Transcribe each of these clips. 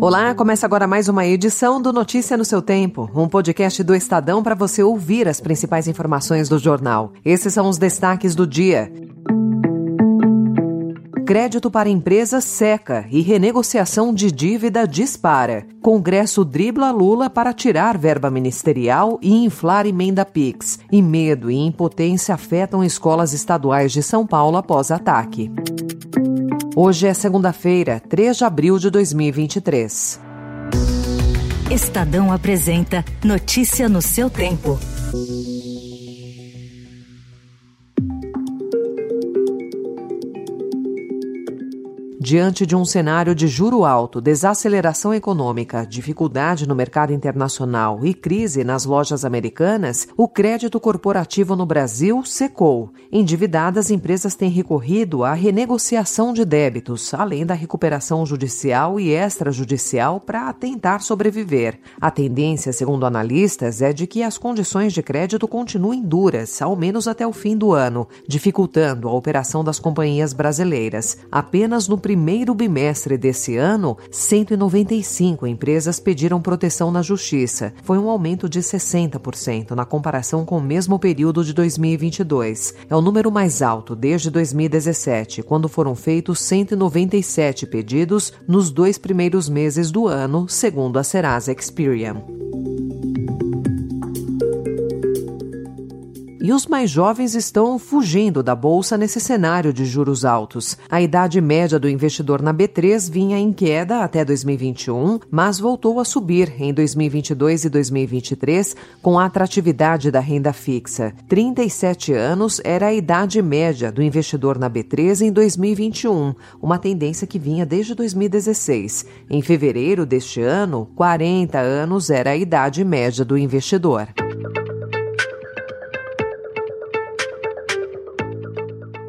Olá, começa agora mais uma edição do Notícia no seu Tempo, um podcast do Estadão para você ouvir as principais informações do jornal. Esses são os destaques do dia. Crédito para empresas seca e renegociação de dívida dispara. Congresso dribla Lula para tirar verba ministerial e inflar emenda PIX. E medo e impotência afetam escolas estaduais de São Paulo após ataque. Hoje é segunda-feira, 3 de abril de 2023. Estadão apresenta Notícia no seu tempo. Diante de um cenário de juro alto, desaceleração econômica, dificuldade no mercado internacional e crise nas lojas americanas, o crédito corporativo no Brasil secou. Endividadas, empresas têm recorrido à renegociação de débitos, além da recuperação judicial e extrajudicial para tentar sobreviver. A tendência, segundo analistas, é de que as condições de crédito continuem duras, ao menos até o fim do ano, dificultando a operação das companhias brasileiras. Apenas no primeiro primeiro bimestre desse ano, 195 empresas pediram proteção na Justiça. Foi um aumento de 60% na comparação com o mesmo período de 2022. É o número mais alto desde 2017, quando foram feitos 197 pedidos nos dois primeiros meses do ano, segundo a Serasa Experian. E os mais jovens estão fugindo da bolsa nesse cenário de juros altos. A idade média do investidor na B3 vinha em queda até 2021, mas voltou a subir em 2022 e 2023 com a atratividade da renda fixa. 37 anos era a idade média do investidor na B3 em 2021, uma tendência que vinha desde 2016. Em fevereiro deste ano, 40 anos era a idade média do investidor.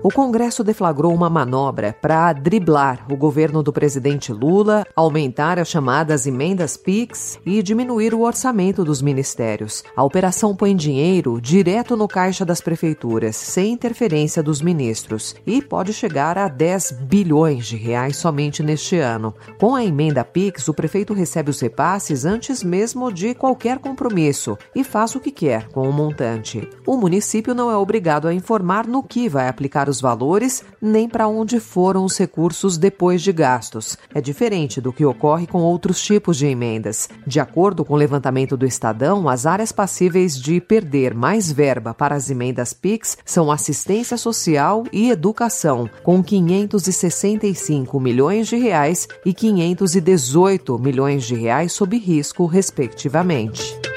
O Congresso deflagrou uma manobra para driblar o governo do presidente Lula, aumentar as chamadas emendas PIX e diminuir o orçamento dos ministérios. A operação põe dinheiro direto no caixa das prefeituras, sem interferência dos ministros, e pode chegar a 10 bilhões de reais somente neste ano. Com a emenda PIX, o prefeito recebe os repasses antes mesmo de qualquer compromisso e faz o que quer com o montante. O município não é obrigado a informar no que vai aplicar os valores nem para onde foram os recursos depois de gastos. É diferente do que ocorre com outros tipos de emendas. De acordo com o levantamento do Estadão, as áreas passíveis de perder mais verba para as emendas PIX são assistência social e educação, com 565 milhões de reais e 518 milhões de reais sob risco, respectivamente.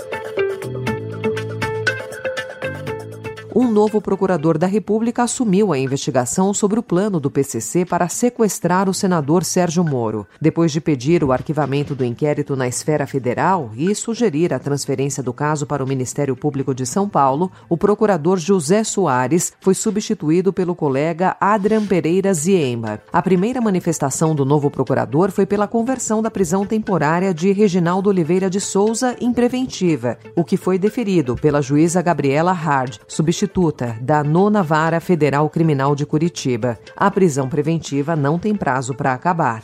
Um novo procurador da República assumiu a investigação sobre o plano do PCC para sequestrar o senador Sérgio Moro. Depois de pedir o arquivamento do inquérito na esfera federal e sugerir a transferência do caso para o Ministério Público de São Paulo, o procurador José Soares foi substituído pelo colega Adrian Pereira Ziemba. A primeira manifestação do novo procurador foi pela conversão da prisão temporária de Reginaldo Oliveira de Souza em preventiva, o que foi deferido pela juíza Gabriela Hard, substituída substituta da Nona Vara Federal Criminal de Curitiba. A prisão preventiva não tem prazo para acabar.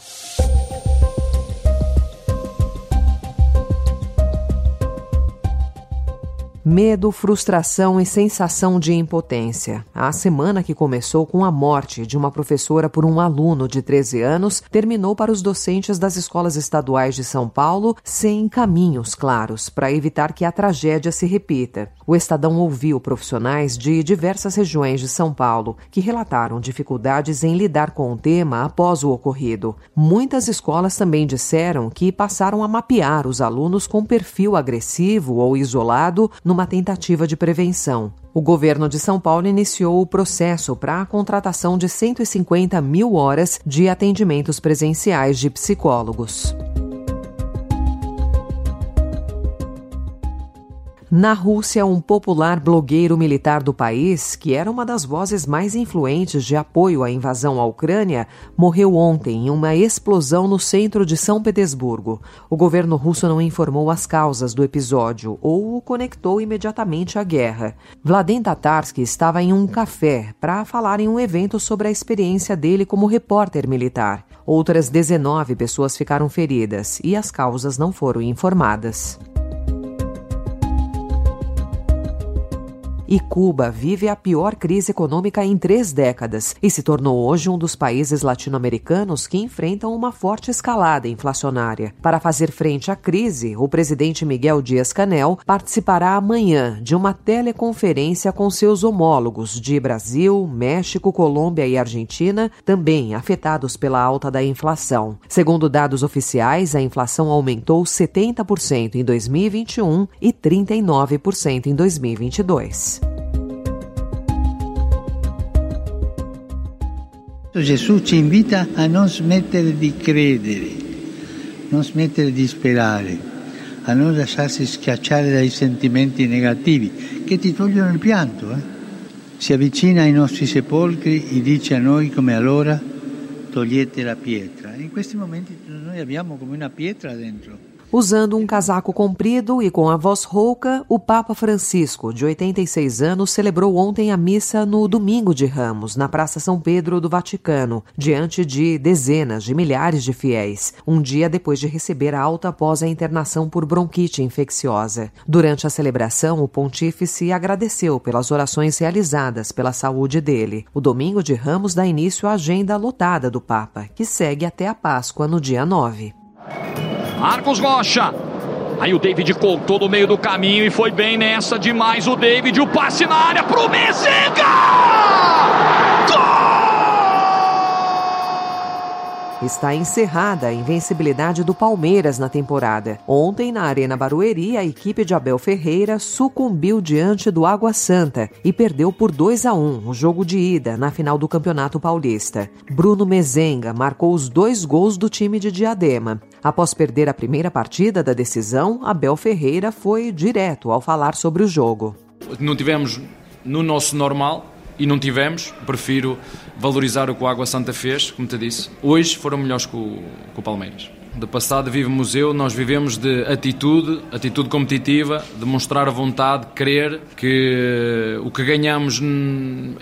Medo, frustração e sensação de impotência. A semana que começou com a morte de uma professora por um aluno de 13 anos terminou para os docentes das escolas estaduais de São Paulo sem caminhos claros para evitar que a tragédia se repita. O Estadão ouviu profissionais de diversas regiões de São Paulo que relataram dificuldades em lidar com o tema após o ocorrido. Muitas escolas também disseram que passaram a mapear os alunos com perfil agressivo ou isolado no uma tentativa de prevenção. O governo de São Paulo iniciou o processo para a contratação de 150 mil horas de atendimentos presenciais de psicólogos. Na Rússia, um popular blogueiro militar do país, que era uma das vozes mais influentes de apoio à invasão à Ucrânia, morreu ontem em uma explosão no centro de São Petersburgo. O governo russo não informou as causas do episódio ou o conectou imediatamente à guerra. Vladimir Tatarsky estava em um café para falar em um evento sobre a experiência dele como repórter militar. Outras 19 pessoas ficaram feridas e as causas não foram informadas. E Cuba vive a pior crise econômica em três décadas e se tornou hoje um dos países latino-americanos que enfrentam uma forte escalada inflacionária. Para fazer frente à crise, o presidente Miguel Dias-Canel participará amanhã de uma teleconferência com seus homólogos de Brasil, México, Colômbia e Argentina, também afetados pela alta da inflação. Segundo dados oficiais, a inflação aumentou 70% em 2021 e 39% em 2022. Gesù ci invita a non smettere di credere, non smettere di sperare, a non lasciarsi schiacciare dai sentimenti negativi che ti togliono il pianto. Eh? Si avvicina ai nostri sepolcri e dice a noi come allora togliete la pietra. In questi momenti noi abbiamo come una pietra dentro. Usando um casaco comprido e com a voz rouca, o Papa Francisco, de 86 anos, celebrou ontem a missa no Domingo de Ramos, na Praça São Pedro do Vaticano, diante de dezenas de milhares de fiéis, um dia depois de receber a alta após a internação por bronquite infecciosa. Durante a celebração, o pontífice agradeceu pelas orações realizadas pela saúde dele. O Domingo de Ramos dá início à agenda lotada do Papa, que segue até a Páscoa no dia 9. Marcos Rocha. Aí o David contou no meio do caminho e foi bem nessa demais o David. O passe na área pro Mezenga! Gol! Está encerrada a invencibilidade do Palmeiras na temporada. Ontem, na Arena Barueri, a equipe de Abel Ferreira sucumbiu diante do Água Santa e perdeu por 2 a 1 o jogo de ida na final do Campeonato Paulista. Bruno Mezenga marcou os dois gols do time de Diadema. Após perder a primeira partida da decisão, Abel Ferreira foi direto ao falar sobre o jogo. Não tivemos no nosso normal, e não tivemos. Prefiro valorizar o que o Água Santa fez, como te disse. Hoje foram melhores que o, que o Palmeiras. De passado vive museu, nós vivemos de atitude, atitude competitiva, de mostrar vontade, querer que o que ganhamos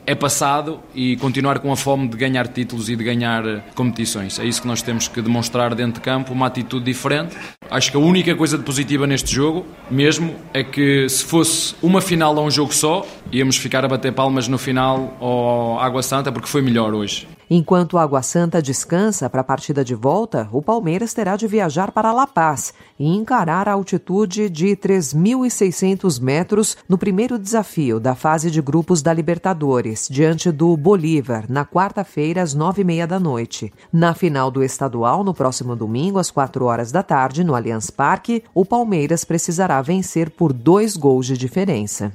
é passado e continuar com a fome de ganhar títulos e de ganhar competições. É isso que nós temos que demonstrar dentro de campo, uma atitude diferente. Acho que a única coisa de positiva neste jogo, mesmo, é que se fosse uma final a um jogo só, íamos ficar a bater palmas no final ao Água Santa porque foi melhor hoje. Enquanto Água Santa descansa para a partida de volta, o Palmeiras terá de viajar para La Paz e encarar a altitude de 3.600 metros no primeiro desafio da fase de grupos da Libertadores, diante do Bolívar, na quarta-feira, às nove e meia da noite. Na final do estadual, no próximo domingo, às quatro horas da tarde, no Allianz Parque, o Palmeiras precisará vencer por dois gols de diferença.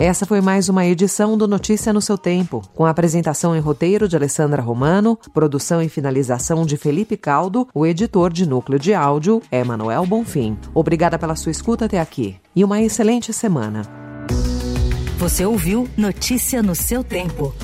Essa foi mais uma edição do Notícia no seu Tempo, com a apresentação em roteiro de Alessandra Romano, produção e finalização de Felipe Caldo, o editor de núcleo de áudio é Manuel Bonfim. Obrigada pela sua escuta até aqui e uma excelente semana. Você ouviu Notícia no seu Tempo.